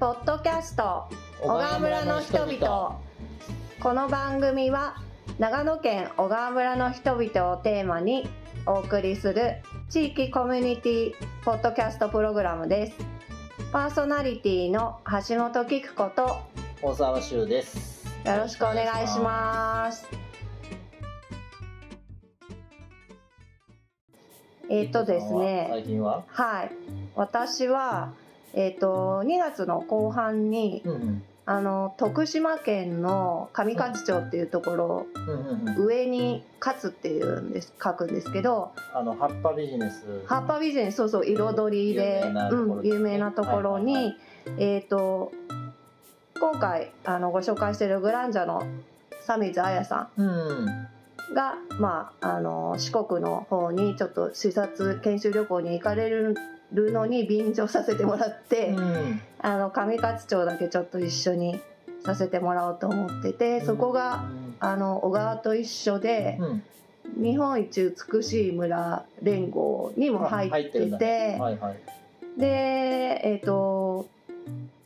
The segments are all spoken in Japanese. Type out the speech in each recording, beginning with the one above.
ポッドキャスト。小川村の人々。この番組は長野県小川村の人々をテーマにお送りする地域コミュニティポッドキャストプログラムです。パーソナリティの橋本菊子と大沢修です。よろしくお願いします。えっ、とですね。最近は？はい。私はえっ、と2月の後半にうんうん。あの徳島県の上勝町っていうところ。上に勝っていうんです書くんですけどあの葉っぱビジネス。葉っぱビジネスそうそう彩りで有名なところうん、有名なところに、えっ、と今回あのご紹介しているグランジャの鮫水彩さうん。んが、まあ、あの四国の方にちょっと視察研修旅行に行かれるのに便乗させてもらって。うん。あの上勝町だけちょっと一緒にさせてもらおうと思っててそこがあの小川と一緒でうん。日本一美しい村連合にも入っててはいはい。でえっ、と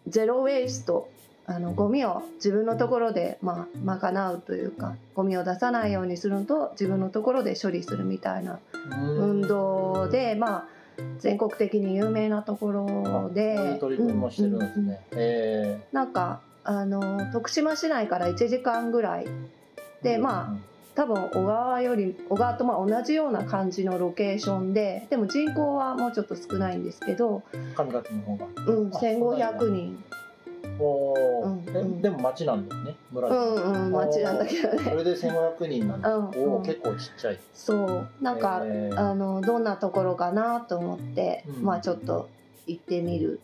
ゼロ・ウェイストあのゴミを自分のところで、まあ、賄うというかゴミを出さないようにするのと自分のところで処理するみたいな運動で、まあ、全国的に有名なところそういでう取り組みもしてるんですね。えなんかあの徳島市内から1時間ぐらいえ。でま多分小川より小川とまあ同じような感じのロケーションででも人口はもうちょっと少ないんですけど、あ。上勝の方が。うん、あ1500人でも町なんですね。村で。うんうん。町なんだけどね。それで1500人なんだ。うんおおうん結構ちっちゃい。そう。なんか、えー。あのどんなところかなと思って、うん。まあちょっと行ってみる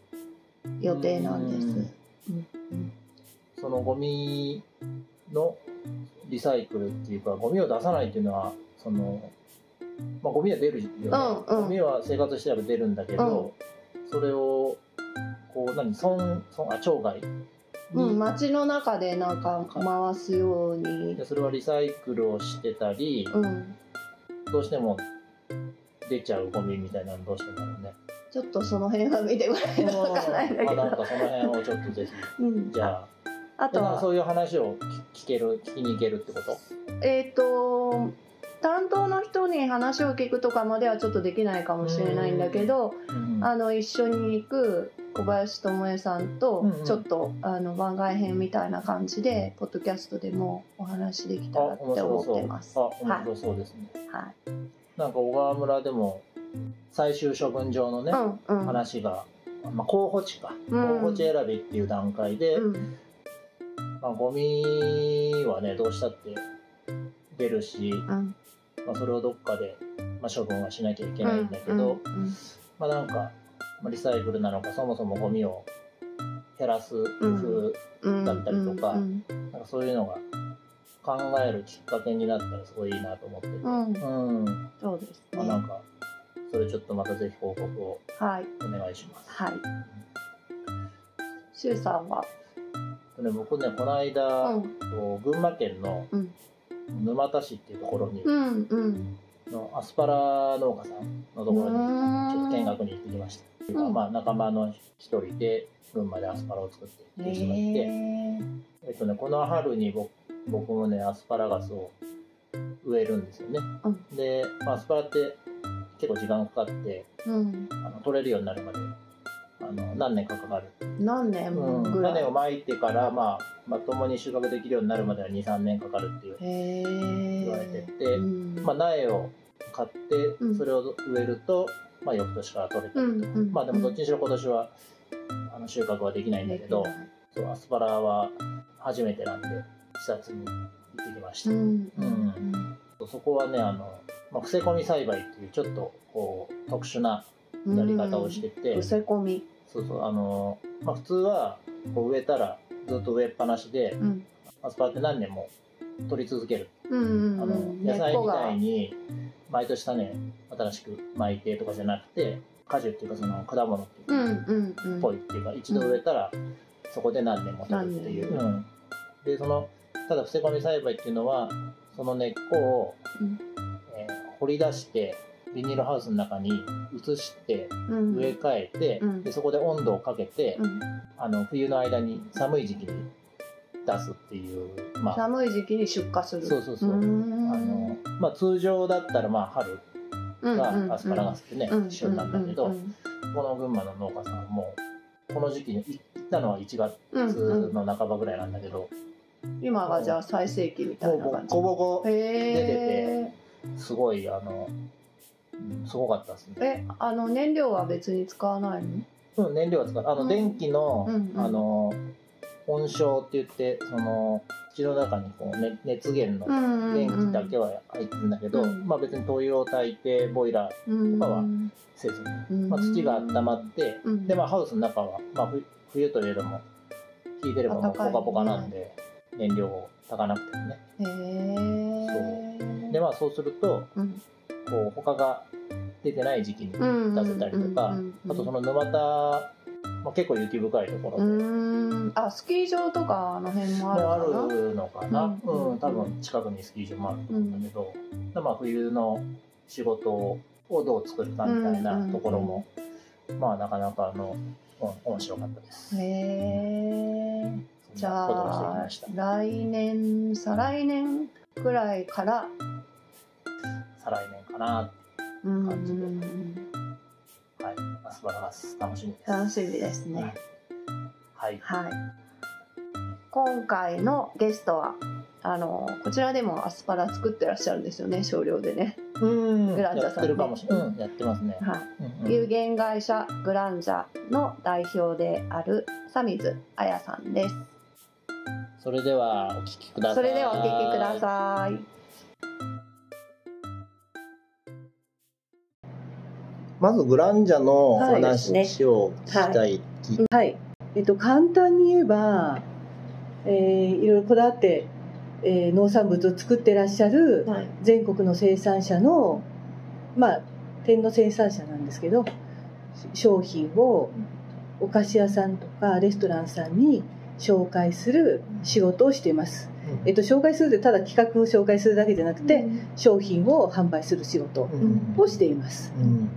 予定なんです。そのゴミのリサイクルっていうかゴミを出さないっていうのはその、まあ、ゴミは出るよね、うんうん。ゴミは生活してれば出るんだけど、それをこう何？村村あ町外に、うん、街の中でなんか回すように。で、それはリサイクルをしてたり、うん、どうしても出ちゃうゴミみたいなのどうしてんだろうね。ちょっとその辺は見てもらえるとわかんな。いんだけまあなんど、かその辺をちょっとぜひ。うん、じゃあ。あとはでなんかそういう話を聞聞ける聞きに行けるってこと？えっ、と担当の人に話を聞くとかまではちょっとできないかもしれないんだけど、うん。あの一緒に行く小林智恵さんとちょっと、あの番外編みたいな感じでポッドキャストでもお話できたらあって思ってます。あは面白そうですね、い、はい、なんか小川村でも最終処分場のね、うんうん。話が、まあ、候補地か、うん。候補地選びっていう段階で、うん。まあ、ゴミはねどうしたって出るし、うん。まあ、それをどっかで、まあ、処分はしなきゃいけないんだけど、うんうんまあなんか、まあ、リサイクルなのかそもそもゴミを減らす工夫、うんだったりとかうんなんかそういうのが考えるきっかけになったらすごいいいなと思ってて、うん。うん。うんそうですね。まあ、なんかそれちょっとまたぜひ報告をはいお願いします。はい。しゅうさんは、でね、僕ねこの間、うん。群馬県のうん沼田市っていうところに、うんうん。のアスパラ農家さんのところにちょっと見学に行ってきました。っていうかうん。まあ、仲間の一人で群馬でアスパラを作ってる人がいて、へえっとね、この春に僕僕もねアスパラガスを植えるんですよね。うん。で、まあ、アスパラって結構時間かかってーうん。あの取れるようになるまであの何年かかかる、何年うん、ぐらい？種をまいてから、まあ、まともに収穫できるようになるまでは23年かかるっていうへ言われてえて、まあ、苗を買ってうん。それを植えると、まあ、翌年から取れたりとか、うんうんまあでもどっちにしろ今年はあの収穫はできないんだけど、そうアスパラは初めてなんで視察に行ってきました、うんうんそこはねあの、まあ、伏せ込み栽培っていうちょっとこう特殊なやり方をしてて、伏せ込みそうそうあの、まあ、普通はこう植えたらずっと植えっぱなしでうん。アスパラって何年も取り続ける、うんうんあのうん野菜みたいにに毎年種新しく巻いてとかじゃなくて果樹っていうかその果物っていうか、っぽいっていうか一度植えたらそこで何年も取るっていう、何うん。でそのただ伏せ込み栽培っていうのはその根っこを、うん。えー掘り出してビニールハウスの中に移してうん。植え替えて、うん。でそこで温度をかけて、うん。あの冬の間に寒い時期に出すっていうまあ。寒い時期に出荷する。そうそうそう。あのまあ、通常だったらまあ春がアスパラガスってね、うん。旬なんだけど、この群馬の農家さんはもうこの時期に行ったのは1月の半ばぐらいなんだけど、今がじゃあ最盛期みたもいうな感じ。ボコボコへ出てえすごいあの、うん。すごかったですね。えあの燃料は別に使わないの？うん、燃料は使う。あの、うん。電気の、うんうん。あの温床って言ってその土の中にこう、ね、熱源のん電気だけは入ってるんだけど、うん。まあ別に灯油を焚いてボイラーとかはせずに、まあ、土が温まって、うん。でまあハウスの中は、まあ、冬冬といえども引いてればもうポカポカなんで、燃料を焚かなくてもね。へえでまあそうするとうんこう他が出てない時期に出せたりとか、あとそのの沼田、まあ、結構雪深いところうで、ん。あスキー場とかあの辺もあるあるのかな、ううんん多分近くにスキー場もあると思うんだけど、でまあ、冬の仕事をどう作るかみたいなところも、まあなかなかあの、うん、面白かったです。へえじゃあ。来年再来年くらいから？再来年な。う感じではい。アスパラガス楽しみです。楽しみですね、はい。はい今回のゲストはあのこちらでもアスパラ作ってらっしゃるん。ですよね少量でね、うん。グランジャさん。ねやってるかもしれない。うん、やってますね。はいうん。うん。有限会社グランジャの代表である佐水彩さん。ですそれではお聞きください。それではお聞きくださいまずグランジャの話を聞きたい。はい、えっと、簡単に言えば、えーいろいろこだわって、えー農産物を作ってらっしゃるはい。全国の生産者の、まあ、点の生産者なんですけど商品をお菓子屋さんとかレストランさんに紹介する仕事をしています。えっと、紹介するでただ企画を紹介するだけじゃなくて、商品を販売する仕事うん。をしています。うん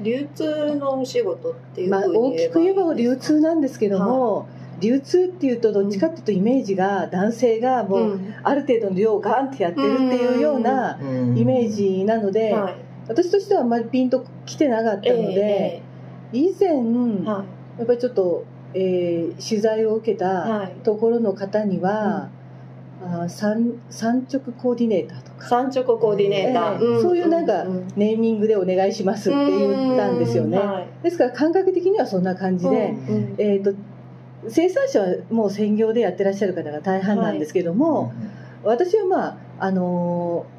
流通のお仕事っていうまあ、大きく言えば流通なんですけども、流通っていうとどっちかっていうとイメージが男性がもうある程度の量をガンってやってるっていうようなうんイメージなので、はい。私としてはあんまりピンときてなかったので、以前はやっぱりちょっと、えー取材を受けいたはい。ところの方には、あー産産直コーディネーターとか。産直コーディネーター、ええ。そういうなんかんネーミングでお願いしますって言ったんですよね。はい。ですから感覚的にはそんな感じで、うん。えー、と生産者はもう専業でやってらっしゃる方が大半なんですけども、私はまあ、あのー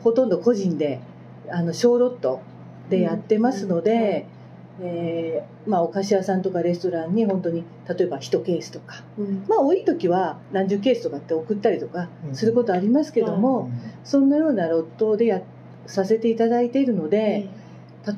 ほとんど個人であの小ロットでやってますので、えーまあ、お菓子屋さんとかレストランに本当に例えば1ケースとか、うん。まあ、多い時は何十ケースとかって送ったりとかすることありますけども、そんなようなロットでやさせていただいているので、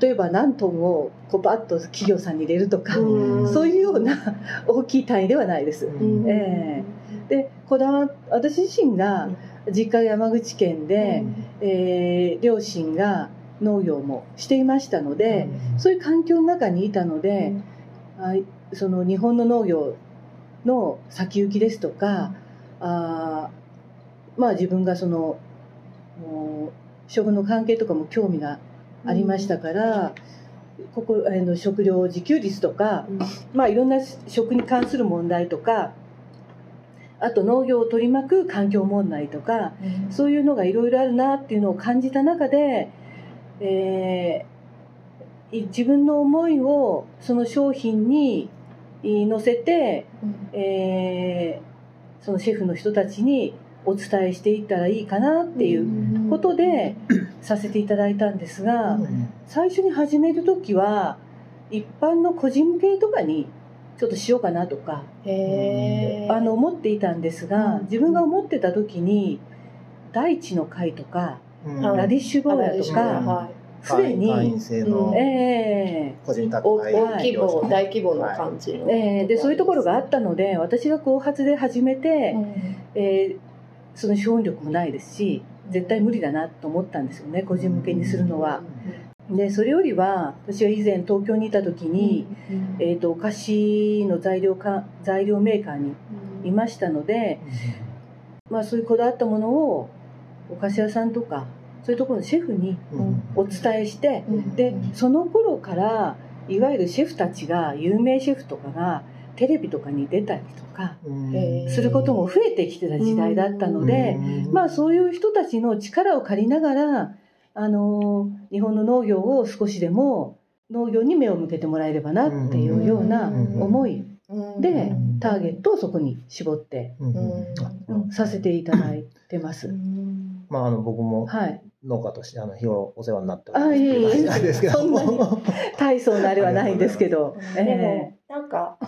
例えば何トンをこうバッと企業さんに入れるとか、うん。そういうような 大きい単位ではないです。うん。えでこだわ私自身が実家が山口県で、えー両親が農業もしていましたので、そういう環境の中にいたので、あその日本の農業の先行きですとか、あーまあ自分がその食の関係とかも興味がありましたから、ここあの食料自給率とか、まあ、いろんな食に関する問題とかあと農業を取り巻く環境問題とかそういうのがいろいろあるなっていうのを感じた中で、えーい自分の思いをその商品にい乗せて、えーそのシェフの人たちにお伝えしていったらいいかなっていうことでさせていただいたんですが。最初に始める時は一般の個人向けとかにちょっとしようかなとかあの思っていたんですが、うん。自分が思ってた時に大地の会とか、はいラディッシュ坊やとうんかはすでに、会員制のえ個人宅大規模大規模な感じの、ええーでそういうところがあったので私が後発で始めて、えーその資本力もないですし絶対無理だなと思ったんですよね個人向けにするのは。でそれよりは私は以前東京にいた時に、えー、とお菓子の材料か材料メーカーにいましたので、まあ、そういうこだわったものをお菓子屋さんとかそういうところのシェフにお伝えして、でその頃からいわゆるシェフたちが有名シェフとかがテレビとかに出たりとかすることも増えてきてた時代だったので、まあそういう人たちの力を借りながら、あの日本の農業を少しでも農業に目を向けてもらえればなっていうような思いでターゲットをそこに絞って、うん。させていただいてます。まあ、あの僕もはい、農家としてあの日頃お世話になっておりあいえいえ。あれですけどそんなに大層なあれはないんですけど、でもなんか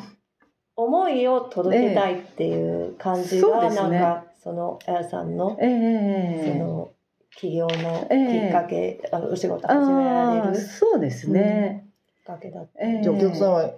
思いを届けたいっていう感じが、そうですね。なんかそのあやさんのええええその起業のええ。きっかけ、あのお仕事始められるきっそうですね。かけだった。ええ。じゃあお客さんは、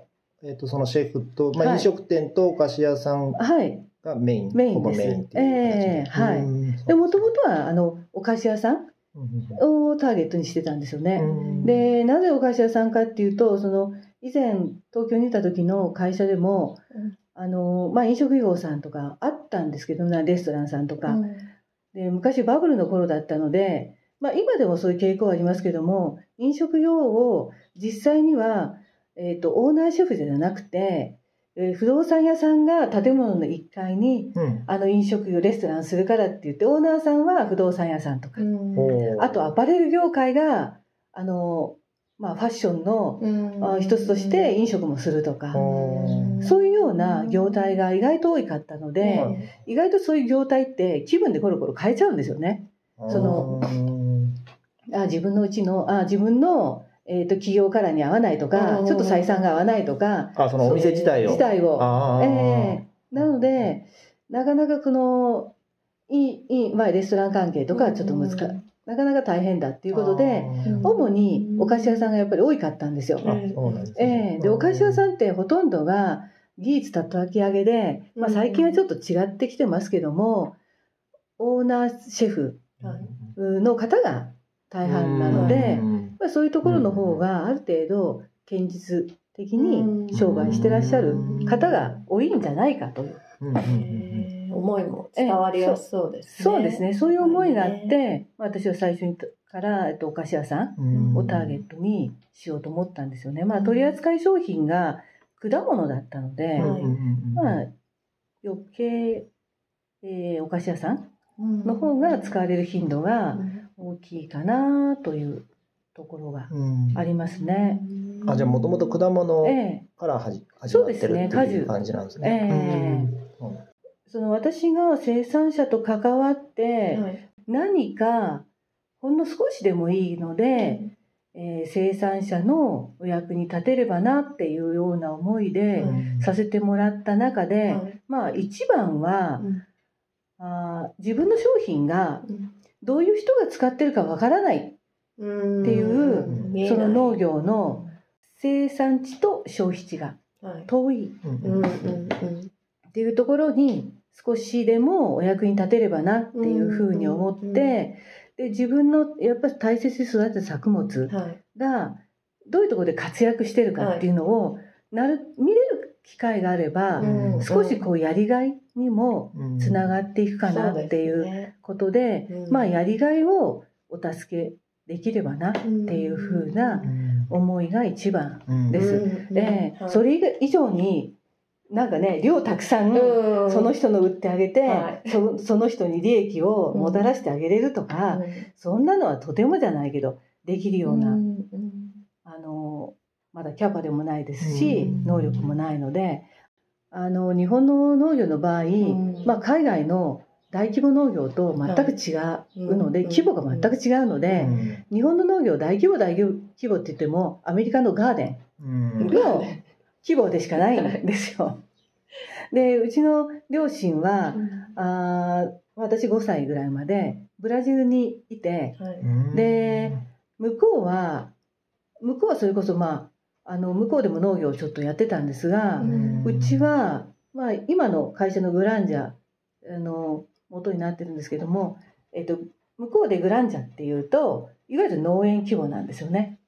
えー、とそのシェフと、まあ、はい。飲食店とお菓子屋さんはい。がメイン、メインですほぼメインっていう形で、ええはい。うんでもともとはあのお菓子屋さんうんをターゲットにしてたんですよね。うん。でなぜお菓子屋さんかっていうとその以前東京にいた時の会社でも、うん。あのまあ、飲食業さんとかあったんですけどレストランさんとか、うん。で昔バブルの頃だったので、まあ、今でもそういう傾向はありますけども飲食業を実際には、えー、とオーナーシェフじゃなくて、えー不動産屋さんが建物の1階にうん。あの飲食業レストランするからって言ってオーナーさんは不動産屋さんとか、うん。あとアパレル業界があの、まあ、ファッションのうん。あ一つとして飲食もするとか、う。んそういうような業態が意外と多かったので、はい。意外とそういう業態って気分でコロコロ変えちゃうんですよね。そのうん。あ自分のうちのあ自分の、えー、と企業カラーに合わないとか、うんちょっと採算が合わないとか、あそのお店自体を。自体を。ええ。なのでなかなかこのいいいい、まあ、レストラン関係とかはちょっと難しい、なかなか大変だっていうことで主にお菓子屋さんがやっぱり多かったんですよ。あそうなんですえね。えでお菓子屋さんってほとんどが技術叩き上げで、まあ、最近はちょっと違ってきてますけども、オーナーシェフはい。の方が大半なので、うん。まあ、そういうところの方がある程度堅実的に商売してらっしゃる方が多いんじゃないかという、思いも伝わりやすそうですね。そうですね。そういう思いがあって、ねまあ私は最初にから、えっと、お菓子屋さんうん。をターゲットにしようと思ったんですよね。まあ、取扱い商品が果物だったので、はい。まあ、余計、えーお菓子屋さんの方が使われる頻度がうん大きいかなというところがうん。ありますね。あじゃあもともと果物ええ。からはじ始そうですまってるっていう感じなんですね。うん。うん。その私が生産者と関わってはい。何かほんの少しでもいいので、えー生産者のお役に立てればなっていうような思いでうん。させてもらった中で、はい。まあ一番は、うん。あー自分の商品がうんどういう人が使ってるかわからない。うんっていうその農業の生産地と消費地がはい。遠い。っていうところに少しでもお役に立てればなっていうふうに思って、で自分のやっぱり大切に育てた作物はい。がどういうところで活躍してるかっていうのを、なる見れる機会があれば、うん。少しこうやりがいにもうん。つながっていくかなっていうことで、うん。まあやりがいをお助けできればなっていうふうなうん。思いが一番うん。ですで、それ以上になんかね量たくさんうん。その人の売ってあげて、はい。そその人に利益をもたらしてあげれるとか、そんなのはとてもじゃないけどできるような、だキャパでもないですし、うん。能力もないのであの日本の農業の場合、ん。まあ、海外の大規模農業と全く違うので、はい規模が全く違うので、日本の農業大規模大規模って言ってもアメリカのガーデンうん。の規模でしかないんですよ。でうちの両親は、あー私5歳ぐらいまでブラジルにいてで向こうは向こうはそれこそまああの向こうでも農業をちょっとやってたんですが、ううちは、まあ、今の会社のグランジャあの元になってるんですけども、えっと、向こうでグランジャっていうといわゆる農園規模なんですよね。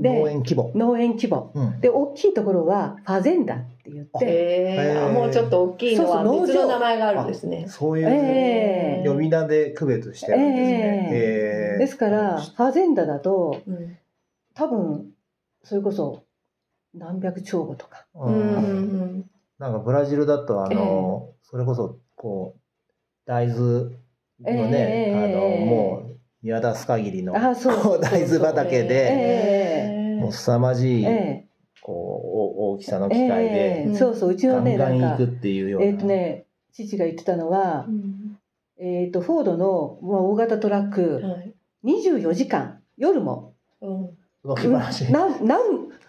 で農園規模。農園規模。うん。で大きいところはファゼンダって言ってもうちょっと大きいのはそうそう別の名前があるんですね。そういうええ。呼び名で区別してるんですね。へえですからファゼンダだとうん。多分それこそ何百兆語とか。なんかブラジルだとあの、それこそこう大豆のね、ええ。あのもう見渡す限りのあそうこう 大豆畑で、えもう凄まじい、ええ。こうお大きさの機え械えで、えそうそううちのガンねなんかガン行くっていうような。えっ、とね父が言ってたのはう、んえっ、とフォードのまあ大型トラックはい24時間夜も。うん動き話。なんなん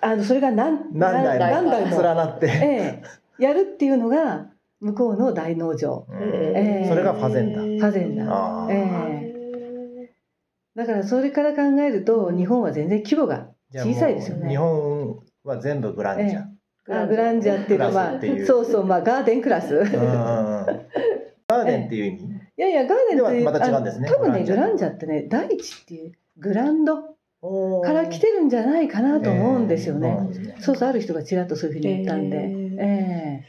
あのそれが何何台も。何台も、連なって。ええ。やるっていうのが向こうの大農場。うんええ。それがファゼンダ。ファゼンダ。あー。えだからそれから考えると日本は全然規模がじゃあもう小さいですよね。日本は全部グランジャ。あグランジャっていうかクまあラスっていう。そうそうまあガーデンクラス。ガーデンっていう意味？いやいやガーデンってではまた違うんですね。あ多分ねグランジャってね大地っていうグランドから来てるんじゃないかなと思うんですよね、えーそうそうある人がちらっとそういうふうに言ったんで、へえ。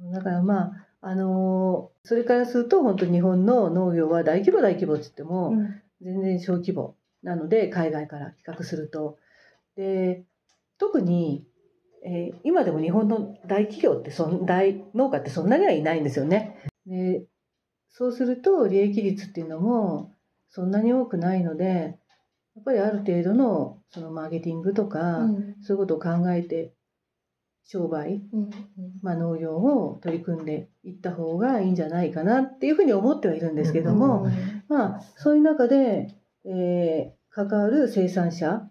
ーえ。だからまああのーそれからすると本当日本の農業は大規模大規模って言っても、うん。全然小規模なので海外から比較すると。で特に、えー今でも日本の大企業ってそん大農家ってそんなにはいないんですよね。でそうすると利益率っていうのもそんなに多くないのでやっぱりある程度のそのマーケティングとか、うん。そういうことを考えて商売、うん。まあ、農業を取り組んでいった方がいいんじゃないかなっていうふうに思ってはいるんですけども、まあ、そういう中で、えー関わる生産者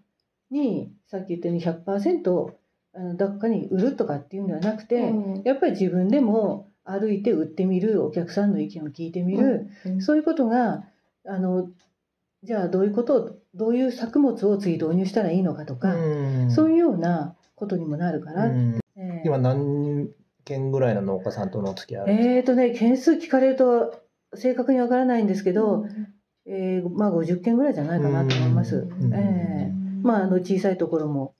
にさっき言ったように100%あのどっかに売るとかっていうんではなくて、うんやっぱり自分でも歩いて売ってみるお客さんの意見を聞いてみる、うん。そういうことがあのじゃあどういうことをどういう作物を次導入したらいいのかとか、うん。そういうようなことにもなるから、うん。えー。今何件ぐらいの農家さんとのお付き合いえーとね件数聞かれると正確にわからないんですけど、えーまあ50件ぐらいじゃないかなと思います。うん。えー。まああの小さいところも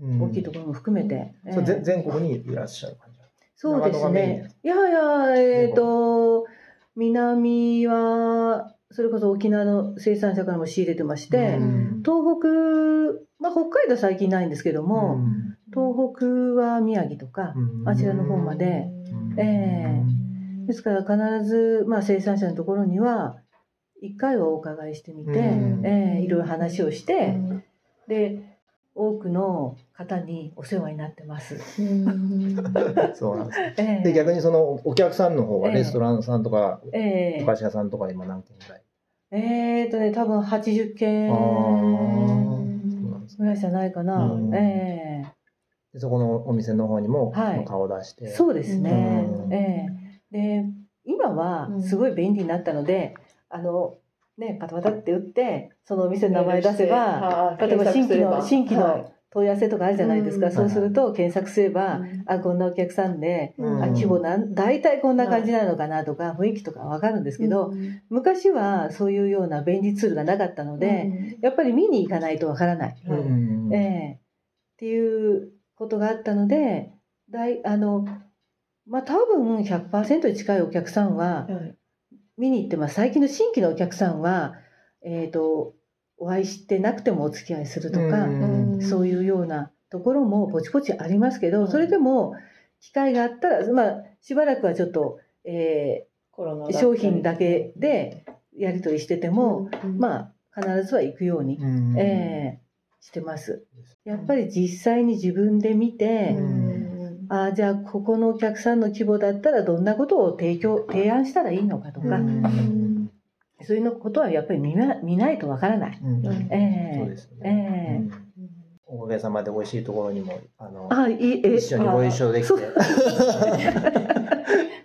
うん。大きいところも含めて、えー全国にいらっしゃる感じ。そうですね。いやいやえっ、と南はそれこそ沖縄の生産者からも仕入れてまして、うん。東北まあ北海道は最近ないんですけども、東北は宮城とか、あちらの方まで、えですから必ず、まあ、生産者のところには一回はお伺いしてみて、うん。えーいろいろ話をして、うん。で多くの方にお世話になってます。そうなんですえーで逆にそのお客さんの方はええ。レストランさんとかえお菓子屋さんとか今何件ぐらい？ーえーとね多分80件あー。そうなんですぐらいじゃないかな。うん。えでそこのお店の方にもはい。顔を出して。ーそうですね。うん。えーで今はすごい便利になったので、あのねパタパタって打ってそのお店の名前出せば。例えば新規の新規の問い合わせとかあるじゃないですか、うん。そうすると検索すれば、あこんなお客さんで、うん。あ規模なん大体こんな感じなのかなとか、雰囲気とか分かるんですけど、昔はそういうような便利ツールがなかったので、やっぱり見に行かないと分からない、うん。ええ。っていうことがあったので大あのまあ多分100%に近いお客さんは見に行ってます。最近の新規のお客さんは、えー、とお会いしてなくてもお付き合いするとか、うん。そういうようなところもポチポチありますけど、うん。それでも機会があったら、まあ、しばらくはちょっと、えー商品だけでやり取りしてても、まあ必ずは行くように、うん。えーしてます。やっぱり実際に自分で見て、うんああじゃあここのお客さんの規模だったらどんなことを提供提案したらいいのかとか、うん。そういうのことはやっぱり見な見ないとわからない。おかげさまで美味しいところにもあのあいいえ一緒にご一緒できて。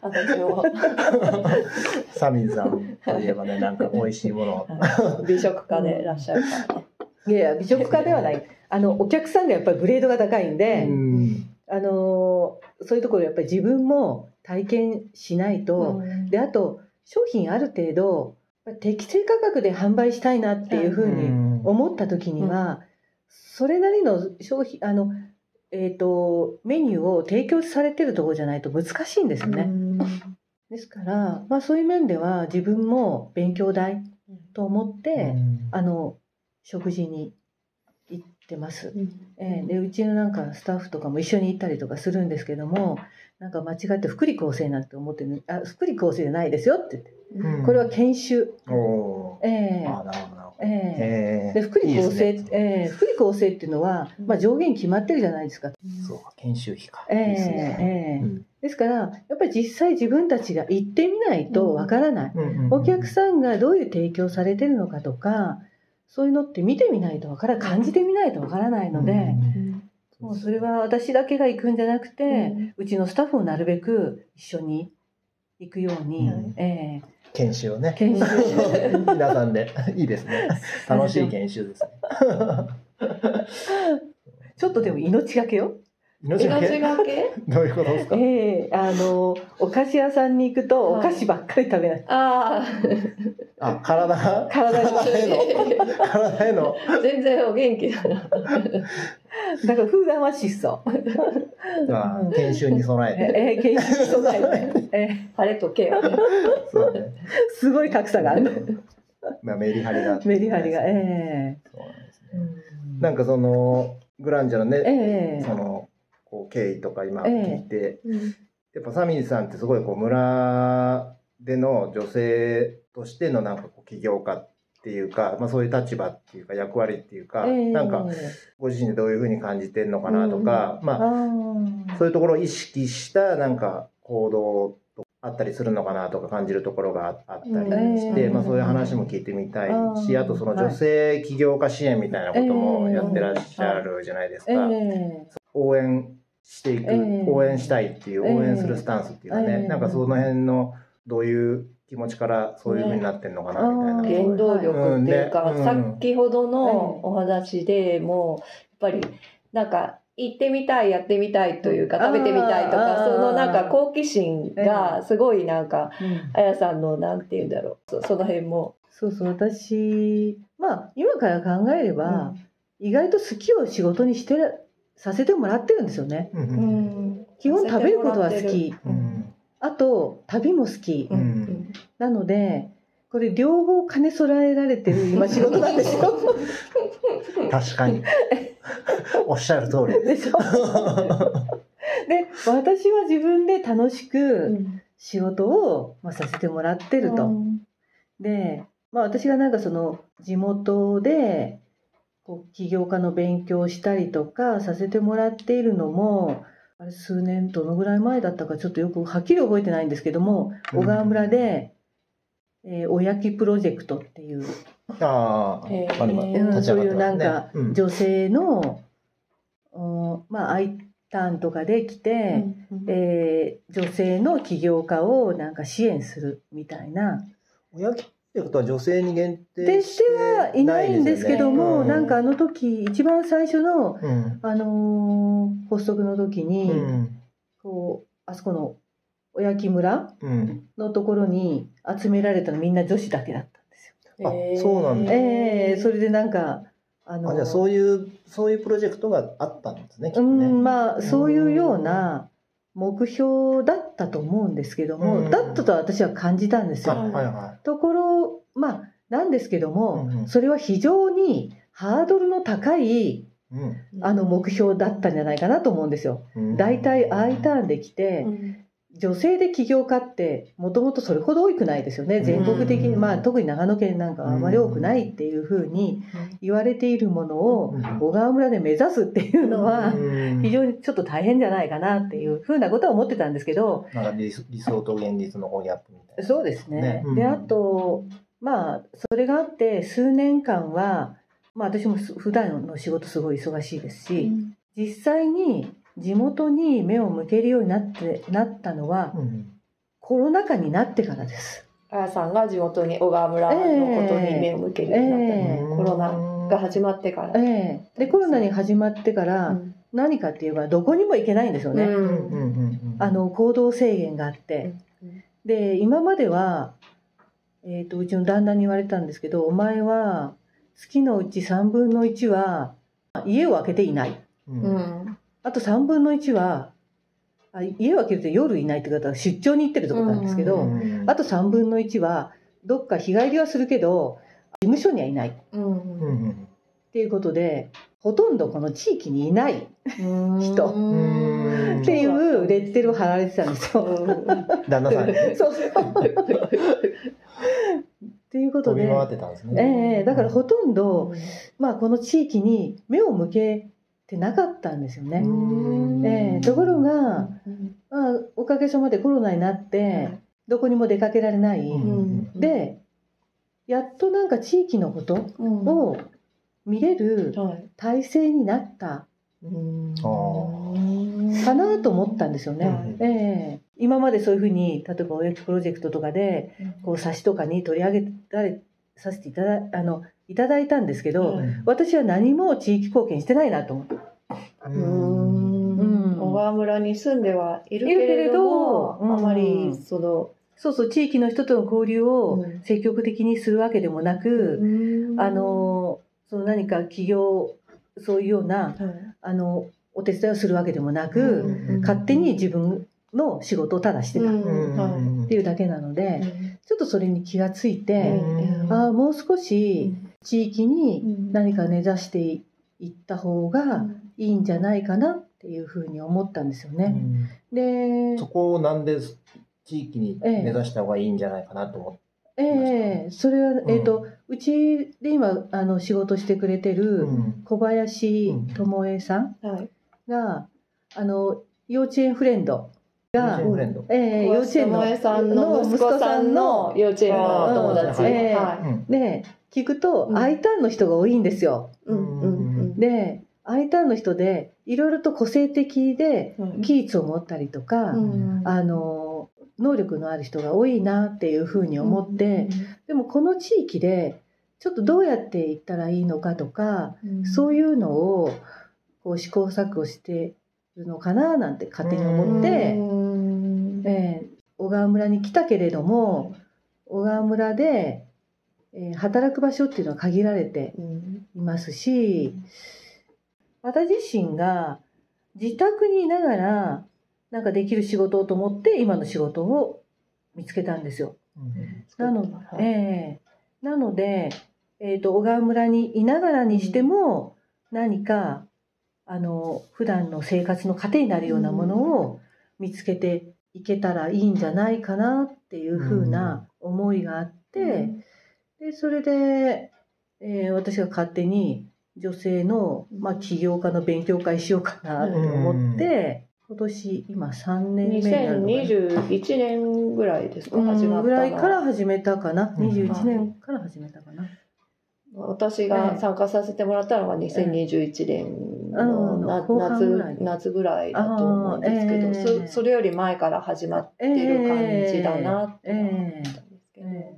私もサミンさんといえばねなんか美味しいものを。美食家でいらっしゃるからね。いやいや美食家ではない。あのお客さんがやっぱりグレードが高いんで、うんあのそういうところやっぱり自分も体験しないと、であと商品ある程度適正価格で販売したいなっていうふうに思った時には、それなりの商品あの、えー、とメニューを提供されてるところじゃないと難しいんですよね。ですから、まあ、そういう面では自分も勉強代と思って、あの食事に行ってます。えーでうちのなんかスタッフとかも一緒に行ったりとかするんですけどもなんか間違って福利厚生なんて思ってるあ福利厚生じゃないですよって言って。うん。これは研修、えあー。ええ。えーで福利厚生いね。ええ。福利厚生っていうのは、まあ、上限決まってるじゃないですか。そうか、研修費か。ええ。ですね。ええ。うん。ですからやっぱり実際自分たちが行ってみないとわからない、うんうんうん。お客さんがどういう提供されてるのかとかそういうのって見てみないとわから感じてみないとわからないので、うんもうそれは私だけが行くんじゃなくて、うちのスタッフもなるべく一緒に行くように、うんええ研修をね。研修皆さんで。いいですね。楽しい研修ですね。ちょっとでも命がけよ。命がけ？がけ？どういうことですか？ええあのお菓子屋さんに行くとおはい菓子ばっかり食べない。あ あ、体が？体への、体への？あ全然お元気だなだから普段は質素。あ研修に備えて。ええ研修に備えて、ええ晴れとけよねそうね。すごい格差がある。まあ、メリハリが。メリハリが、えそうなんですえね。なんかその、グランジャのね、ええその、こう、経緯とか今聞いて、やっぱサミーさんってすごいこう村での女性としてのなんかこう起業家っていうか、まあ、そういう立場っていうか役割っていうか、ええ。なんかご自身でどういうふうに感じてるのかなとか、まああそういうところを意識したなんか行動とあったりするのかなとか感じるところがああったりして、ええ。まあ、そういう話も聞いてみたいし、あとその女性起業家支援みたいなこともやってらっしゃるじゃないですか。ええ。応援していく、ええ。応援したいっていう、応援するスタンスっていうかね、ええ。なんかその辺のどういう気持ちからそういうふうになってるのかなみたいな。のを原動力っていうか、うん。ね先ほどのお話でもうやっぱりなんか行ってみたいやってみたいというか食べてみたいとかそのなんか好奇心がすごいなんかうん。あやさんのなんて言うんだろう。そその辺も。そうそう私まあ今から考えれば、意外と好きを仕事にしてさせてもらってるんですよね。うん基本食べることは好き。うんあと旅も好き、うん。うん。なのでこれ両方兼ね備えられてる今仕事なんですよ。確かに。おっしゃる通り。でしょで私は自分で楽しく仕事を、まあ、させてもらってると。で、まあ、私がなんかその地元でこう起業家の勉強をしたりとかさせてもらっているのもあれ数年どのぐらい前だったかちょっとよくはっきり覚えてないんですけどもうん。小川村で、えーおやきプロジェクトっていう、ああへーありますうん立ちそういうなんかうん。女性の、うんまあ、I ターンとかで来て、えー女性の起業家をなんか支援するみたいな。おやきプロジェクトは女性に限定でしてはいないんですけども、うなんかあの時一番最初の、うん。あのー発足の時に、うん。こうあそこのおやき村うん。のところに集められたのみんな女子だけだったんですよ。あそうなんだ。えーそれでなんかあのあじゃあそういうそういうプロジェクトがあったんですねね。うんまあそういうような目標だったと思うんですけども、うん。だったと私は感じたんですあよ。はいはところまあなんですけども、うんうん。それは非常にハードルの高いいうん。あの目標だったんじゃないかなと思うんですよ。うん。大体 I ターンで来て、女性で起業家ってもともとそれほど多くないですよね。全国的に、うんまあ、特に長野県なんかはあまり多くないっていうふうに言われているものをうん。小川村で目指すっていうのはうん。非常にちょっと大変じゃないかなっていうふうなことは思ってたんですけどなんか理想と現実のこうギャップみたいな。そうですね。ね。うん。であとまあそれがあって数年間は、まあ、私もす普段の仕事すごい忙しいですし、実際に地元に目を向けるようになってなったのはうん。コロナ禍になってからです。あやさんが地元に小川村のことに目を向けるようになったの、ええ。コロナが始まってから。ええ。でコロナに始まってから、うん。何かって言えばどこにも行けないんですよね、うん。うんうんうんあの行動制限があって、で今までは、えー、とうちの旦那に言われたんですけどお前は月のうち3分の1は家を空けていない。うんうんあと3分の1は、あ家を空けると夜いないって方は出張に行ってるところなんですけど、うん。あと3分の1は、どっか日帰りはするけど、事務所にはいない。っうんうんていうことで、ほとんどこの地域にいないうん。人。うんっていうレッテルを貼られてたんですよ。旦那さんにね。そう。そう。っていうことで、飛び回ってたんですえね。えだからほとんど、まあ、この地域に目を向けてなかったんですよね。うん。ええところが、うん。まあ、おかげさまでコロナになって、どこにも出かけられない。うん。で、やっとなんか地域のことうん。を見れるはい。体制になった。かなと思ったんですよね。うんええ。今までそういうふうに、例えばおやきプロジェクトとかで、こう冊子とかに取り上げられさせていただあのいただいたんですけど、うん。私は何も地域貢献してないなと思って。ううん。ん小川村に住んではいるけれれどあまりそのそうそう、地域の人との交流をうん。積極的にするわけでもなく、あの、その何か企業、そういうような、あの、お手伝いをするわけでもなく、うん。勝手に自分の仕事をただしてたっていうだけなので、ちょっとそれに気がついて、うん。ああ、もう少し地域にうん。何か根ざしていった方がいいんじゃないかなっていうふうに思ったんですよね。で、そこをなんで地域に根ざした方がいいんじゃないかなと思って。ええそれは、ん。えっ、と、うちで今、あの、仕事してくれてる小林智恵さんはい。が、あの、幼稚園フレンド幼が幼稚園の。さんの息子さんの幼稚園のお友達。で、聞くと、うん。I ターンの人が多いんですよ。ん。うん。で、I ターンの人で、いろいろと個性的で、うん。技術を持ったりとか、うん。あの、能力のある人が多いなっていうふうに思って、でもこの地域で、ちょっとどうやっていったらいいのかとか、そういいうのをこう試行錯誤してるのかななんて勝手に思って、えー小川村に来たけれども小川村で、えー働く場所っていうのは限られていますし私自身が自宅にいながらなんかできる仕事をと思って今の仕事を見つけたんですよ。なのええ。なので、えー、と小川村にいながらにしても何かあの普段の生活の糧になるようなものを見つけていけたらいいんじゃないかなっていうふうな思いがあって、でそれで、えー私が勝手に女性の、まあ、起業家の勉強会しようかなと思って、今年今3年目になるのかな。2021年ぐらいですかうん始まったの。ぐらいから始めたかな、うん。21年から始めたかな、私が参加させてもらったのが2021年の夏夏ぐらいだと思うんですけど、ええそそれより前から始まってる感じだなって思ったんですけど、え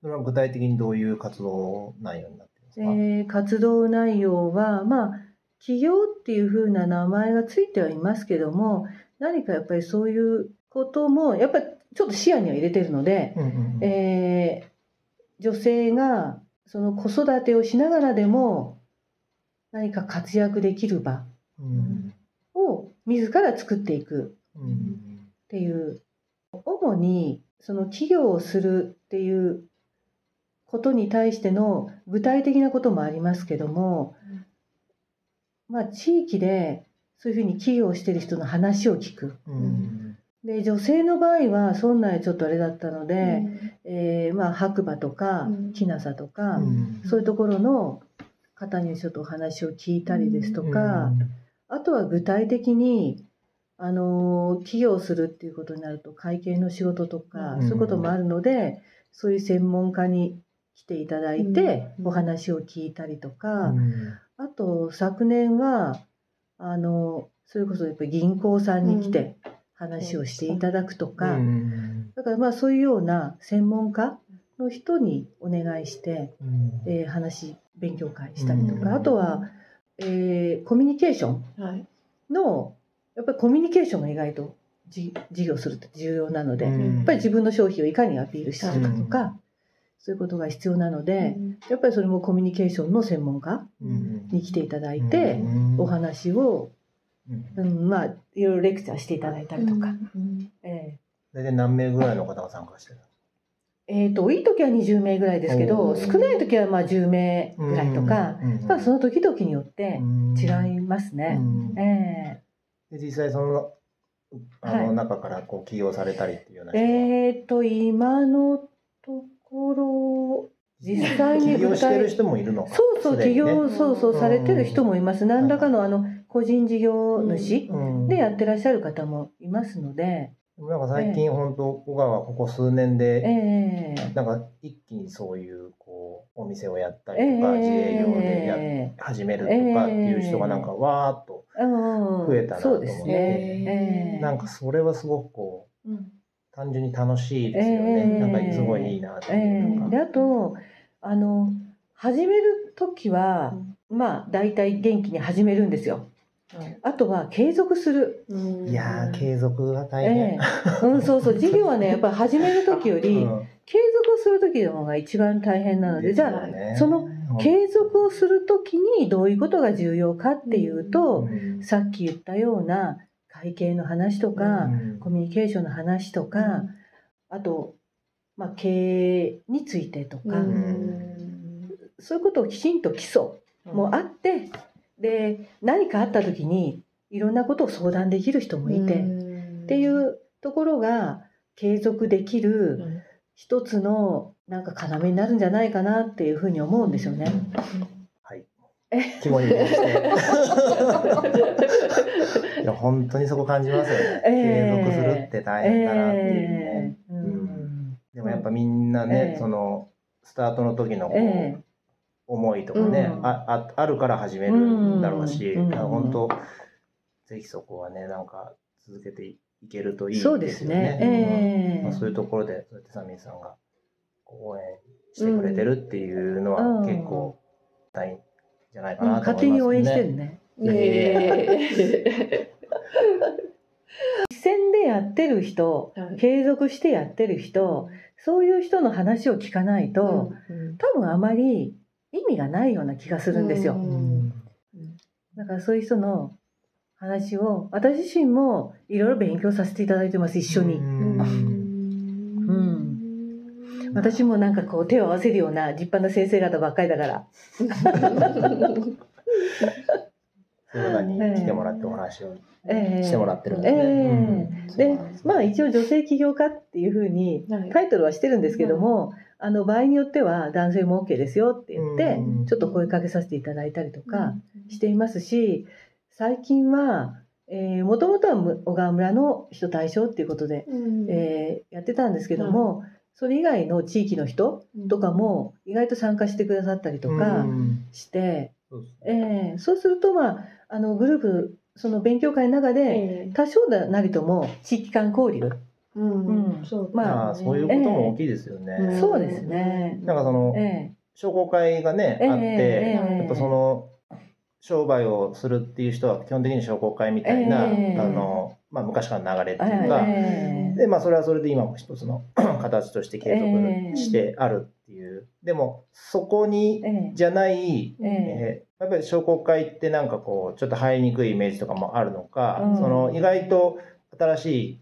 それは具体的にどういう活動内容になってるんですえか、ー活動内容はまあ起業っていう風な名前がついてはいますけども何かやっぱりそういうこともやっぱりちょっと視野には入れてるので、うんうんうん。えー女性がその子育てをしながらでも何か活躍できる場うん。を自ら作っていく。うん。っていう。主にその企業をするっていうことに対しての具体的なこともありますけども、まあ地域でそういうふうに企業をしてる人の話を聞く。うん。で女性の場合はそんなにちょっとあれだったので、えーまあ白馬とかうん。きなさとか、うん。そういうところの方にちょっとお話を聞いたりですとか、あとは具体的に、あの、起業するっていうことになると会計の仕事とか、うんそういうこともあるので、そういう専門家に来ていただいて、うんお話を聞いたりとうか、ん。あと昨年は、あの、それこそやっぱり銀行さんに来て話をしていただくとか、うん。だからまあそういうような専門家の人にお願いして、うん。えー話、勉強会したりとか、うん。あとは、えーコミュニケーションはい。の、やっぱりコミュニケーションが意外とじ事業するって重要なので、うん。やっぱり自分の商品をいかにアピールするかとか、そういうことが必要なので、やっぱりそれもコミュニケーションの専門家に来ていただいて、お話を、うん。まあいろいろレクチャーしていただいたりとか。えー、大体何名ぐらいの方が参加してるえーと、いい時は20名ぐらいですけど少ない時はまあ10名ぐらいとか、まあ、その時々によって違いますね。えー、で実際そのあの中からこう起用されたりっていうようなえっ、ー、と今のところ実際に起業してる人もいるのか？そうそう、起業、そうそうされてる人もいます。何らかのあの個人事業主でやってらっしゃる方もいますので。なんか最近本当、小川ここ数年で、えー、なんか一気にそういうこうお店をやったりとか、自営業でや始めるとかっていう人がなんかわーっと増えたなと思って、えー、なんかそれはすごくこう、単純に楽しいですよね。なんかすごいいいなっていうであとあの始める時は、まあ大体元気に始めるんですよ。あとは継続する。いや継続が大変、えー、うん、そうそう、事業はね、やっぱり始める時より、継続する時の方が一番大変なので、でね、じゃあ、その継続をする時にどういうことが重要かっていうと、うん、さっき言ったような会計の話とか、うん、コミュニケーションの話とか、あと、まあ、経営についてとか、そういうことをきちんと基礎もあって、で何かあった時にいろんなことを相談できる人もいてっていうところが継続できる一つのなんか要になるんじゃないかなっていうふうに思うんですよね。はい。肝に銘じて。いや本当にそこ感じますよね。継続するって大変だなっていうね。えーうん、でもやっぱみんなね、えー、そのスタートの時のこう、えー思いとかね、うん、あああるから始めるんだろうし、うん、本当ぜひそこはねなんか続けていけるといいですよね。そうですね、えーまあ、そういうところでそうやってサミーさんが応援してくれてるっていうのは結構大んじゃないかなと思いますね。勝手に応援してるね。えー実践でやってる人、継続してやってる人そういう人の話を聞かないと、多分あまり意味がないような気がするんですよ。だからそういう人の話を私自身もいろいろ勉強させていただいてます一緒に。うん、私もなんかこう手を合わせるような立派な先生方ばっかりだから。そういう方に来てもらってお話をしてもらってるんですね。えー、でまあ一応女性起業家っていうふうにタイトルはしてるんですけども、あの場合によっては男性も OK ですよって言って、ちょっと声かけさせていただいたりとかしていますし、最近は、えー、もともとは小川村の人対象っていうことで、えー、やってたんですけども、それ以外の地域の人とかも意外と参加してくださったりとかして、えー、そうするとまああのグループその勉強会の中で多少なりとも地域間交流うん、そうまあ、そういうことも大きいですよね。えー、そうですね。なんかその、えー、商工会がね、あって、やっぱその、商売をするっていう人は基本的に商工会みたいな、あの、まあ昔からの流れっていうか、で、まあそれはそれで今も一つの 形として継続してあるっていう。でも、そこに、じゃない、えー、やっぱり商工会ってなんかこう、ちょっと入りにくいイメージとかもあるのか、その意外と新しいっ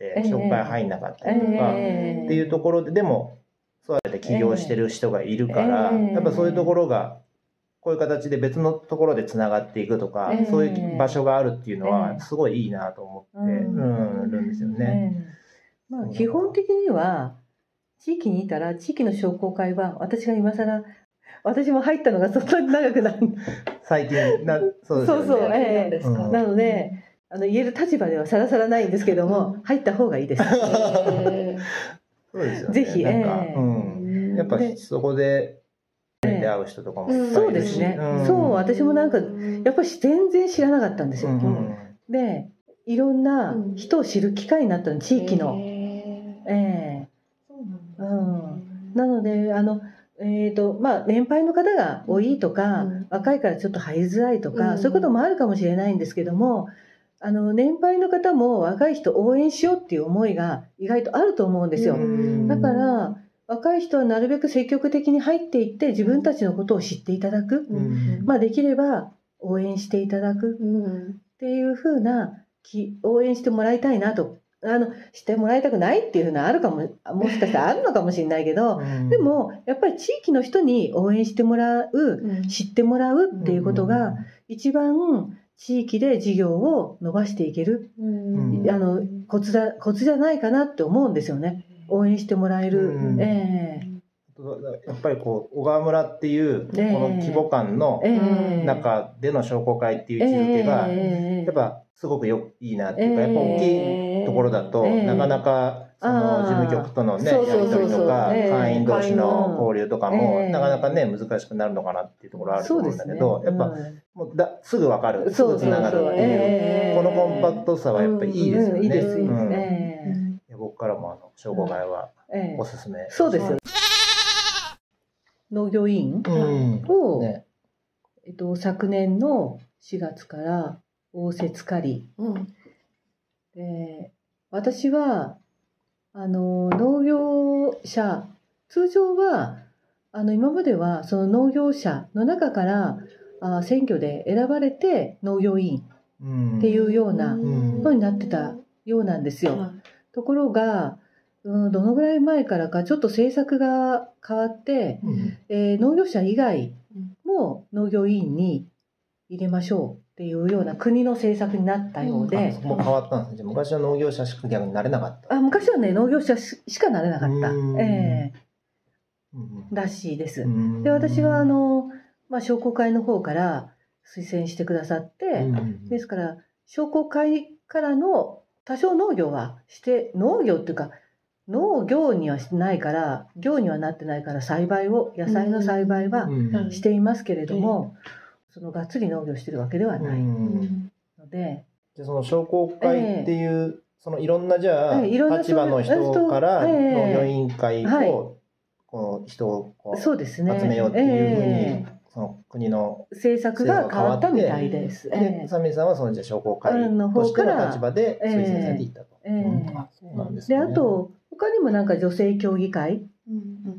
て紹介入んなかったりとか、っていうところででもそうやって起業してる人がいるから、やっぱそういうところがこういう形で別のところでつながっていくとか、そういう場所があるっていうのはすごいいいなと思って、うん。るんですよね。まあ、基本的には地域にいたら地域の商工会は私が今更私も入ったのがそんなに長くない最近なそうですねそうそう、えー、なので、あの言える立場ではさらさらないんですけども、入った方がいいです。そうですよね。ぜひ、えー、うん、やっぱそこで出会う人とかも、そうですね、うん、そう私もなんかやっぱり全然知らなかったんですよ。うん、でいろんな人を知る機会になったの地域の。ええ。ー、うん、なのであのえーとまあ、年配の方が多いとか、若いからちょっと入りづらいとか、そういうこともあるかもしれないんですけどもあの年配の方も若い人応援しようっていう思いが意外とあると思うんですよ。だから若い人はなるべく積極的に入っていって自分たちのことを知っていただく、うん。まあ、できれば応援していただく。うんっていうふうなき応援してもらいたいなと。あのしてもらいたくないっていうふうなあるかももしかしたらあるのかもしれないけど でもやっぱり地域の人に応援してもらううん。知ってもらうっていうことが一番地域で事業を伸ばしていけるうん。あのコツだコツじゃないかなって思うんですよね。応援してもらえる、うん。えやっぱりこう小川村っていうこえ。えの規模感の中での商工会っていうえ位置づけがええ。やっぱすごくよいいなっていうかええやっぱ大きいところだとええ。なかなかそあのあ事務局とのねやり取りとかええ。会員同士の交流とかえもえなかなかね難しくなるのかなっていうところあると思うんだけどやっぱうん。もうだすぐ分かる。すぐつながるっていう。ええ。このコンパクトさはやっぱりいいですよね。うん。いいですいいですうん。えいや僕からもあの商工会はおすすめ。そうですよ。農業委員うん。を、ね。えっと、昨年の4月から応接仮うん。で私はあの農業者通常はあの今まではその農業者の中からあ選挙で選ばれて農業委員うん。っていうようなうん。のになってたようなんですよ。はところが、うん、どのぐらい前からかちょっと政策が変わって、うん。えー農業者以外も農業委員に入れましょうっていうような国の政策になったようあでそ、こも変わったんですね。じゃあ昔は農業者しか逆になれなかった。あ昔はね農業者ししかなれなかった、うん。えうん。ーらしいです。うん。で私はあの、まあ、商工会の方から推薦してくださって、うんですから商工会からの多少農業はして農業っていうか農業にはしてないから業にはなってないから栽培を野菜の栽培はうん。していますけれども、そのがっつり農業してるわけではないうん。ので、じゃあその商工会っていう、そのいろんなじゃあ、ええいろんな立場の人からええ。農業委員会はい。を、この人をこうそうですね。集めようっていうふうに、えその国のえ政策が変わったみたいです。でええ。サミーさんはそのじゃあ商工会として方からの立場で推薦されていったと。ええ。うん。あそうなんですでね。あと他にもなんか女性協議会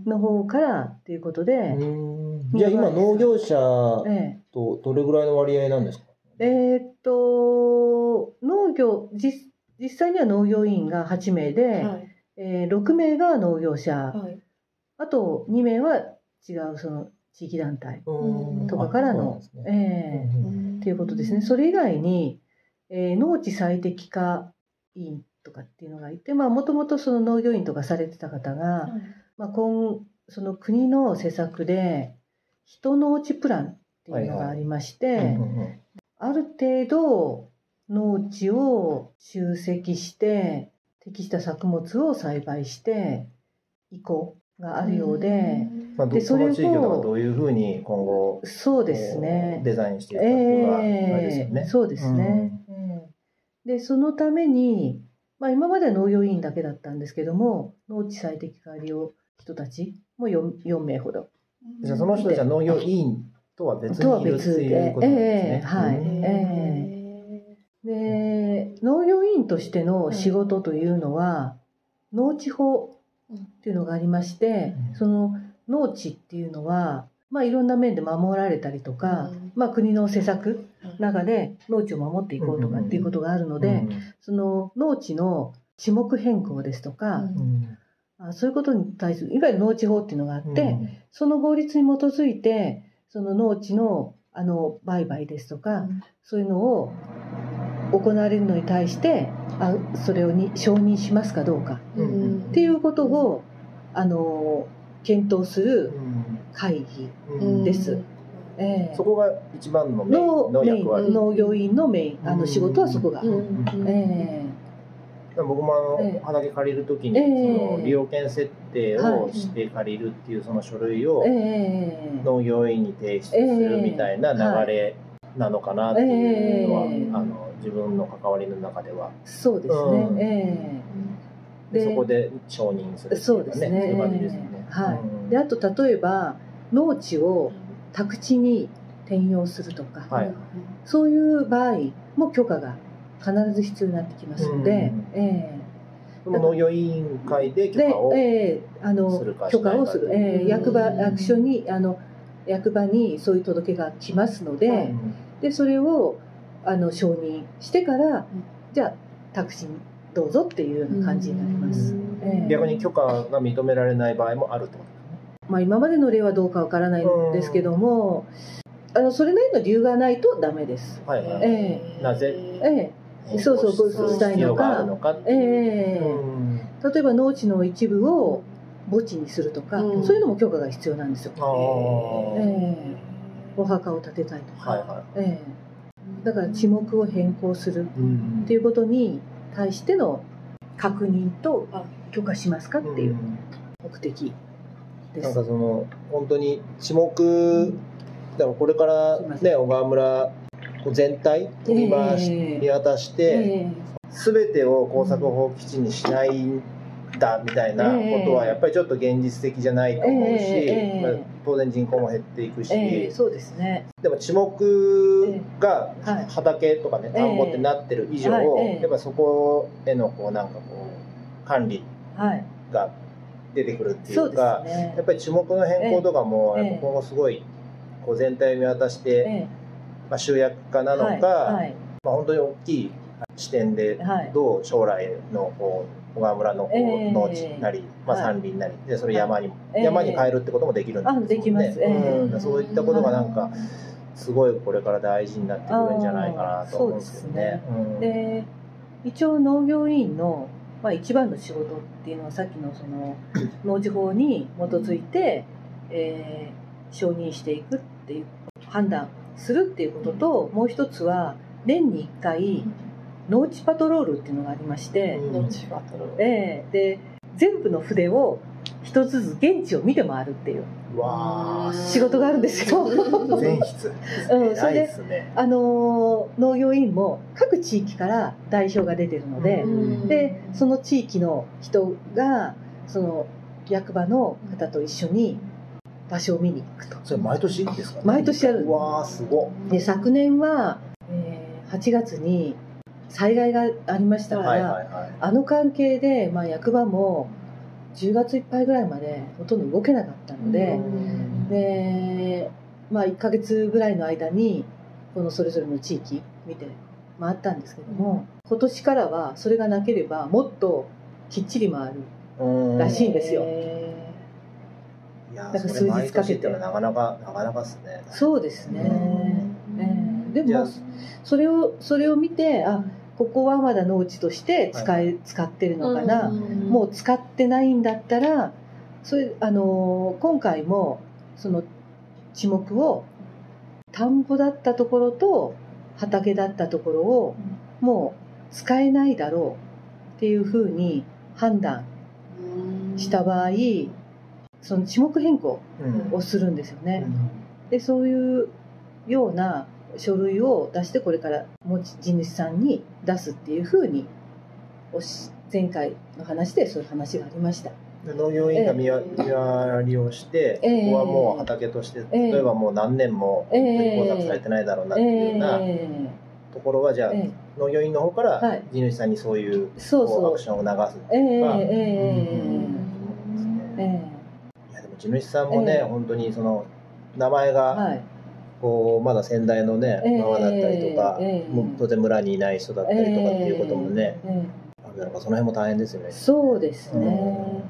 の方からっていうことで、うんじゃあ今農業者えとどれぐらいの割合なんですか？ええーっと農業実実際には農業委員が8名で、はい。えー6名が農業者、はい。あと2名は違うその地域団体うん。とかからのですね、ええ。うんっていうことですね。それ以外に、えー農地最適化委員とかっていうのがいて、まあもともとその農業委員とかされてた方が、まあ今その国の施策で人農地プランっていうのがありまして、うんうんある程度農地を集積して適した作物を栽培して移行があるようで、まあ、でそれをどういうふうに今後そうですねこう。デザインしていくかっていうのはあれですよね。ええそうですね。ええでそのために、まあ、今までは農業委員だけだったんですけども農地最適化利用人たちも 4, 4名ほどじゃあその人たちは農業委員とは別にいるっていうことなんですね。ええはいうんえ。で農業委員としての仕事というのは、農地法っていうのがありまして、うん。その農地っていうのは、まあ、いろんな面で守られたりとか、うん。まあ、国の施策中で農地を守っていこうとかっていうことがあるので、その農地の地目変更ですとか、そういうことに対するいわゆる農地法っていうのがあって、うん。その法律に基づいてその農地のあの売買ですとか、そういうのを行われるのに対してあそれをに承認しますかどうかうん。っていうことをあの検討するうん。会議、うん。です。ええ。そこが一番のメインの役割。農業委員のメインあの仕事はそこが、え僕もあの、ええ。畑借りるときに、ええ。その利用権設定をして借りるっていうその書類を農業委員に提出するみたいな流れなのかなっていうのは、ええあの自分の関わりの中では。そうですね、うん。えででそこで承認するっていそうですね。そういう感じですよね。はい。うん。えであと例えば農地を宅地に転用するとか、はい。そういう場合も許可が必ず必要になってきますので、うん。ええ。農業委員会で許可をえー、あの許可をする、えー、役場役所にあの役場にそういう届けが来ますので、うん、でそれをあの承認してから、じゃあ宅地にどうぞっていうような感じになります、えー、逆に許可が認められない場合もあるとまあ、今までの例はどうかわからないんですけども、あのそれなりの理由がないとダメです。はいはい、えー、なぜ、ええ。ー、そうそうそうしたいのかええー、例えば農地の一部を墓地にするとか、うん、そういうのも許可が必要なんですよ。えー、お墓を建てたいとか、はいはい。えー、だから地目を変更するっていうことに対しての確認と許可しますかっていう目的なんかその本当に地目だからこれからね小川村全体見回し、見渡して、全てを工作放棄地にしないんだみたいなことはやっぱりちょっと現実的じゃないと思うし、まあ、当然人口も減っていくし、そうですね。でも地目が畑とかね田んぼってなってる以上、やっぱそこへのこうなんかこう管理が出てくるっていうか、やっぱり地目の変更とかも今後すごいこう全体を見渡して、まあ、集約化なのか、はいまあ、本当に大きい視点でどう将来のこう小川村のこう農地なり、まあ、山林なりでそれ山に、山に変えるってこともできるんですよね。できます、うん、そういったことがなんか、すごいこれから大事になってくるんじゃないかなと思うんですけどね。で一応農業委員のまあ、一番の仕事っていうのはさっきのその 農事法に基づいて、えー、承認していくっていう判断するっていうことともう一つは年に1回農地パトロールっていうのがありまして、農地パトロール、えー、で全部の筆を一つずつ現地を見て回るっていう。仕事があるんですよ。全室。うん、それで、ね、あの農業委員も各地域から代表が出てるので、でその地域の人がその役場の方と一緒に場所を見に行くと。それ毎年ですか、ね、毎年やる。わあすご。で昨年は、えー、8月に災害がありましたから、あの関係で、まあ、役場も10月いっぱいぐらいまでほとんど動けなかったので、で、まあ、1か月ぐらいの間にこのそれぞれの地域見て回ったんですけども、今年からはそれがなければもっときっちり回るらしいんですよ。だから数日かけて。なかなかなかなかですね。そうですね、えー、でもそれをそれを見てあここはまだ農地として使い、はい、使ってるのかな、もう使ってないんだったらそれあの今回もその地目を田んぼだったところと畑だったところをもう使えないだろうっていうふうに判断した場合その地目変更をするんですよね。でそういうような書類を出してこれから持ち地主さんに出すっていうふうに前回の話でそういう話がありました。農業委員が見回りをして、えー、ここはもう畑として、えー、例えばもう何年も工作されてないだろうなっていうようなところはじゃあ、えー、農業委員の方から地主さんにそういうそうそう。アクションを流すとか。地主さんもね、えー、本当にその名前が、はい。こうまだ先代のね、ままだったりとか、もう当然村にいない人だったりとかっていうこともね、なんかその辺も大変ですよね。そうですね、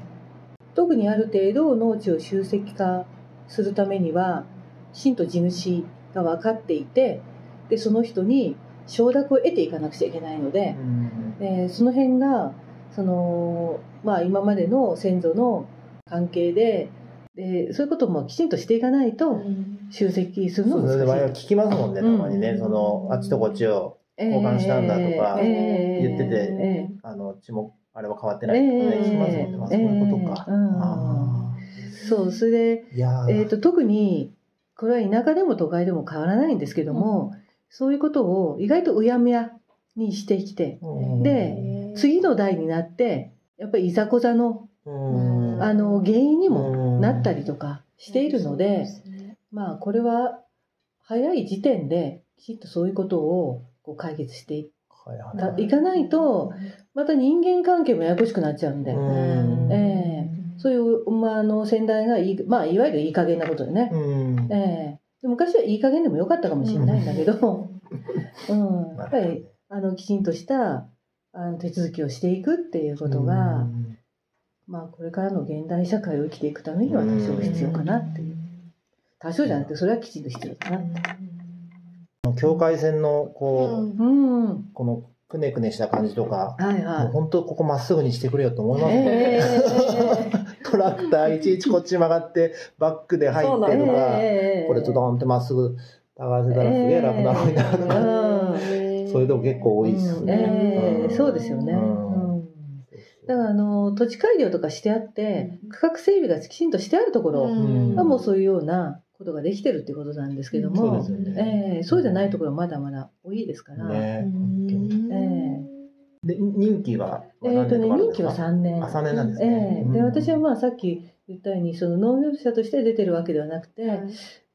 特にある程度農地を集積化するためにはきちんと地主が分かっていてでその人に承諾を得ていかなくちゃいけないので、うん、えー、その辺がその、まあ、今までの先祖の関係ででそういうこともきちんとしていかないと集積するのも難しい、うん、聞きますもんねたまにね、うん、そのあっちとこっちを交換したんだとか言ってて、えー、あの血もあれは変わってない。とかね、聞きますもんね、まあ、そういうことか、そうそれで、えーと、特にこれは田舎でも都会でも変わらないんですけども、そういうことを意外とうやむやにしてきて、で次の代になってやっぱりいざこざのあの原因にもなったりとかしているので、まあこれは早い時点できちっとそういうことをこう解決していはいはいかないと、また人間関係もややこしくなっちゃうんで、うん。ええ。そういう、まあ、あの先代がいい、まあ、いわゆるいい加減なことでね、うん。ええ。で昔はいい加減でもよかったかもしれないんだけど、うん、やっぱりあのきちんとしたあの手続きをしていくっていうことが、まあ、これからの現代社会を生きていくためには多少必要かなっていう。多少じゃなくて、それはきちんと必要だなって。境界線のこう、うん。はいこのくねくねした感じとか、もうはい。本当ここまっすぐにしてくれよと思いますえね。え トラクターいちいちこっち曲がってバックで入ってとか、ええこれズドンってまっすぐ高せたらすげえ楽なのになとか、うんそういうとこ結構多いっすね。ええそうですよね。うんうんだからあの土地改良とかしてあって区画整備がきちんとしてあるところん。がもうそういうようなことができてるっていうことなんですけどそうでもすよね。ええそうじゃないところはまだまだ多いですから、ねえで任期はええーとね任期は3年。あ、3年なんですえね。えで私はまあさっき言ったようにその農業者として出てるわけではなくて、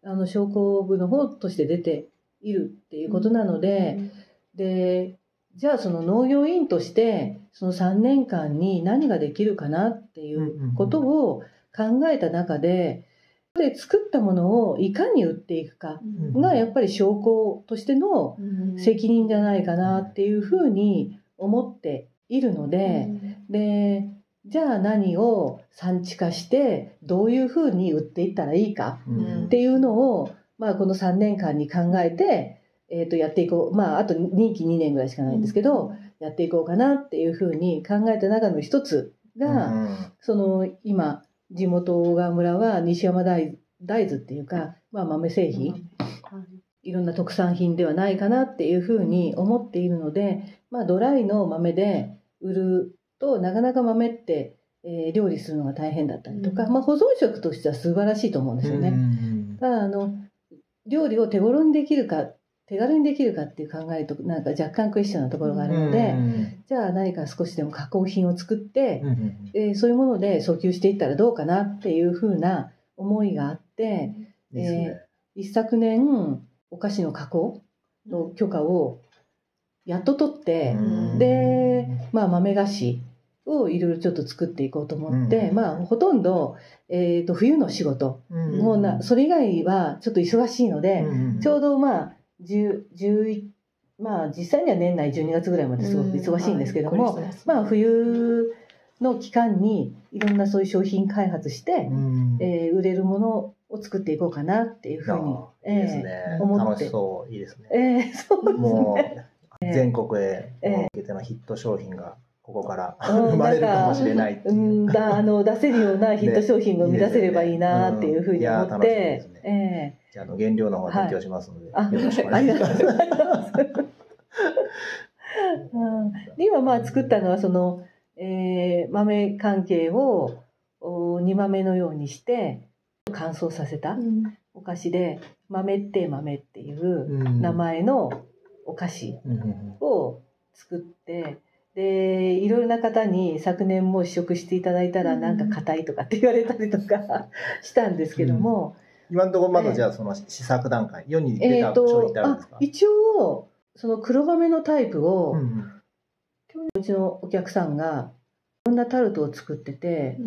あの商工部の方として出ているっていうことなので、でじゃあその農業委員としてその3年間に何ができるかなっていうことを考えた中でで作ったものをいかに売っていくかがやっぱり商工としての責任じゃないかなっていうふうに思っているので、でじゃあ何を産地化してどういうふうに売っていったらいいかうんっていうのを、まあ、この3年間に考えて、えー、とやっていこう。まああと任期2年ぐらいしかないんですけど、やっていこうかなっていうふうに考えた中の一つが、その今地元小川村は西山大大豆っていうか、まあ、豆製品、いろんな特産品ではないかなっていうふうに思っているので、まあ、ドライの豆で売るとなかなか豆って、えー料理するのが大変だったりとか、うん。まあ、保存食としては素晴らしいと思うんですよね。うん。ただあの料理を手頃にできるか手軽にできるかっていう考えとなんか若干クエスチョンなところがあるので、じゃあ何か少しでも加工品を作って、うそういうもので訴求していったらどうかなっていうふうな思いがあっていいですね。一昨年お菓子の加工の許可をやっと取って、うん。で、まあ、豆菓子をいろいろちょっと作っていこうと思って、うん。まあ、ほとんど、えー、と冬の仕事、うん。もうなそれ以外はちょっと忙しいので、うんちょうどまあ10 11まあ実際には年内12月ぐらいまですごく忙しいんですけども、まあ冬の期間にいろんなそういう商品開発して、うん。えー売れるものを作っていこうかなっていうふうに、ああいいですね。えー思って。楽しそういいですね。えーそうですね。もう全国へええ向けてのヒット商品がここからうん生まれるかもしれないってういう。んだあの出せるようなヒット商品が生み出せればいいなっていうふうに思っいいですねうん。いや楽しみでてすね、えじゃああの原料の方提供しますので、あよろしくおあり願いします。がとうございます。うん。で今まあ作ったのはその、えー豆関係をお煮豆のようにして乾燥させたお菓子で豆って豆っていう名前のお菓子うんうんを作ってでいろいろな方に昨年も試食していただいたらうんなんか硬いとかって言われたりとかしたんですけども、今のところまだじゃあその試作段階、世に出えっ、とた商品ってあるんですか、あ一応その黒豆のタイプを、うんうん。うちのお客さんがいろんなタルトを作ってて、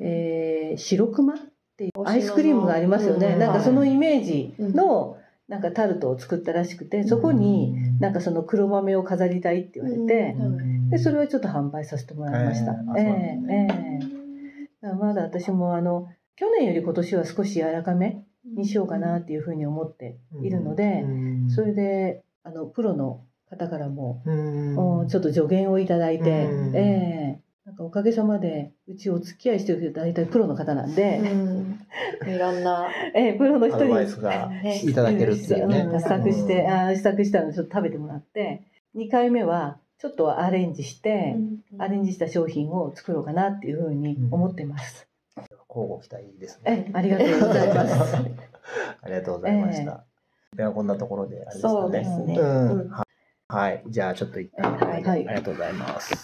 えー白熊っていうアイスクリームがありますよね、うん。なんかそのイメージのなんかタルトを作ったらしくてそこになんかその黒豆を飾りたいって言われて、うん。でそれをちょっと販売させてもらいました。へー。ええええ。だからまだ私もあの去年より今年は少し柔らかめにしようかなっていうふうに思っているので、うん。それであのプロの方からも、うん。うんちょっと助言をいただいて、うん。ええ。なんかおかげさまでうちお付き合いしてる人大体プロの方なんで、いろんなええプロの人にアドがいただけるっていうね。うん試作して、あー試作したのでちょっと食べてもらって2回目はちょっとアレンジして、アレンジした商品を作ろうかなっていうふうに思ってます。交互期待ですえね。ありがとうございます。ありがとうございました。ではこんなところであれですかね。そうですねはいはい。じゃあちょっと一旦、はいはいありがとうございます。